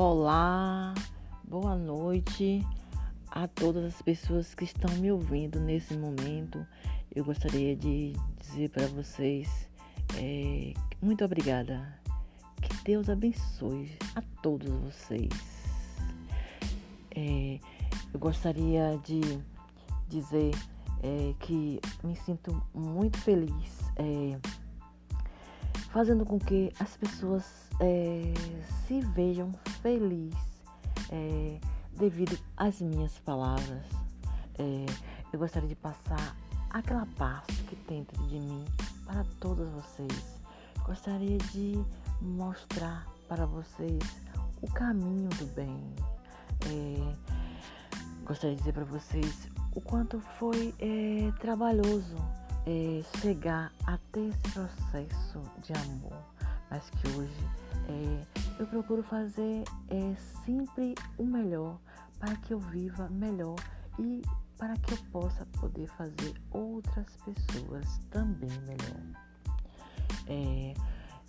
Olá, boa noite a todas as pessoas que estão me ouvindo nesse momento. Eu gostaria de dizer para vocês é, muito obrigada. Que Deus abençoe a todos vocês. É, eu gostaria de dizer é, que me sinto muito feliz é, fazendo com que as pessoas é, se vejam felizes é, devido às minhas palavras. É, eu gostaria de passar aquela paz que tem dentro de mim para todos vocês. Gostaria de mostrar para vocês o caminho do bem. É, gostaria de dizer para vocês o quanto foi é, trabalhoso é, chegar até esse processo de amor, mas que hoje é, eu procuro fazer é, sempre o melhor para que eu viva melhor e para que eu possa poder fazer outras pessoas também melhor. É,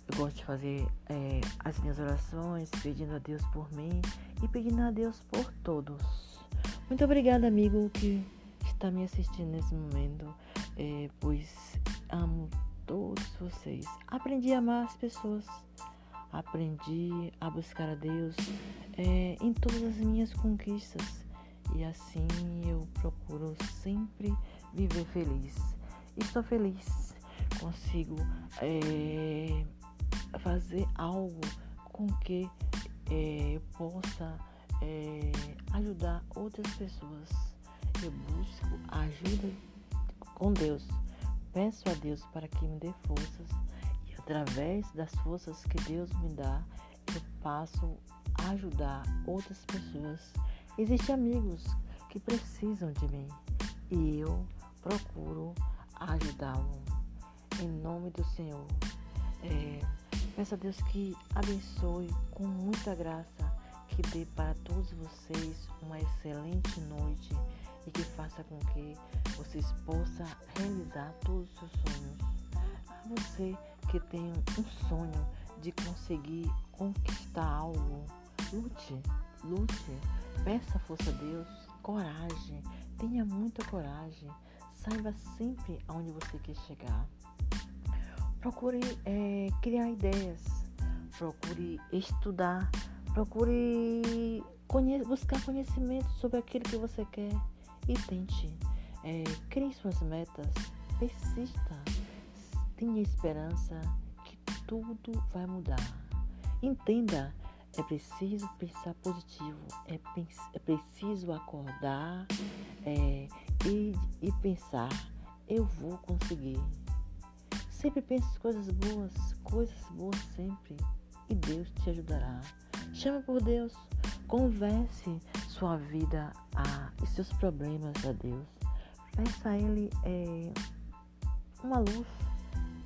eu gosto de fazer é, as minhas orações pedindo a Deus por mim e pedindo a Deus por todos. Muito obrigada, amigo, que está me assistindo nesse momento, é, pois amo todos vocês. Aprendi a amar as pessoas aprendi a buscar a Deus é, em todas as minhas conquistas e assim eu procuro sempre viver feliz. Estou feliz, consigo é, fazer algo com que é, eu possa é, ajudar outras pessoas. Eu busco ajuda com Deus. Peço a Deus para que me dê forças através das forças que Deus me dá, eu passo a ajudar outras pessoas. Existem amigos que precisam de mim e eu procuro ajudá-los. Em nome do Senhor. É, peço a Deus que abençoe com muita graça, que dê para todos vocês uma excelente noite e que faça com que vocês possam realizar todos os seus sonhos. A você que tem um sonho de conseguir conquistar algo, lute, lute, peça força a Deus, coragem, tenha muita coragem, saiba sempre aonde você quer chegar. Procure é, criar ideias, procure estudar, procure conhe buscar conhecimento sobre aquilo que você quer e tente. É, crie suas metas, persista Tenha esperança que tudo vai mudar. Entenda, é preciso pensar positivo, é, é preciso acordar é, e, e pensar, eu vou conseguir. Sempre pense coisas boas, coisas boas sempre, e Deus te ajudará. Chame por Deus, converse sua vida a, e seus problemas a Deus. Peça a Ele é, uma luz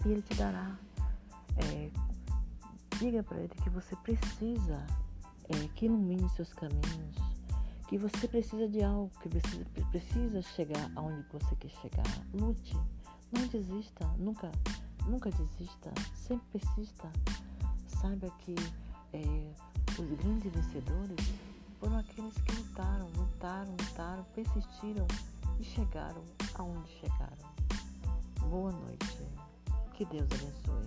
e Ele te dará. É, diga para Ele que você precisa é, que ilumine seus caminhos, que você precisa de algo, que precisa, precisa chegar aonde você quer chegar. Lute, não desista, nunca, nunca desista, sempre persista. Saiba que é, os grandes vencedores foram aqueles que lutaram, lutaram, lutaram, persistiram e chegaram aonde chegaram. Boa noite. Que Deus abençoe.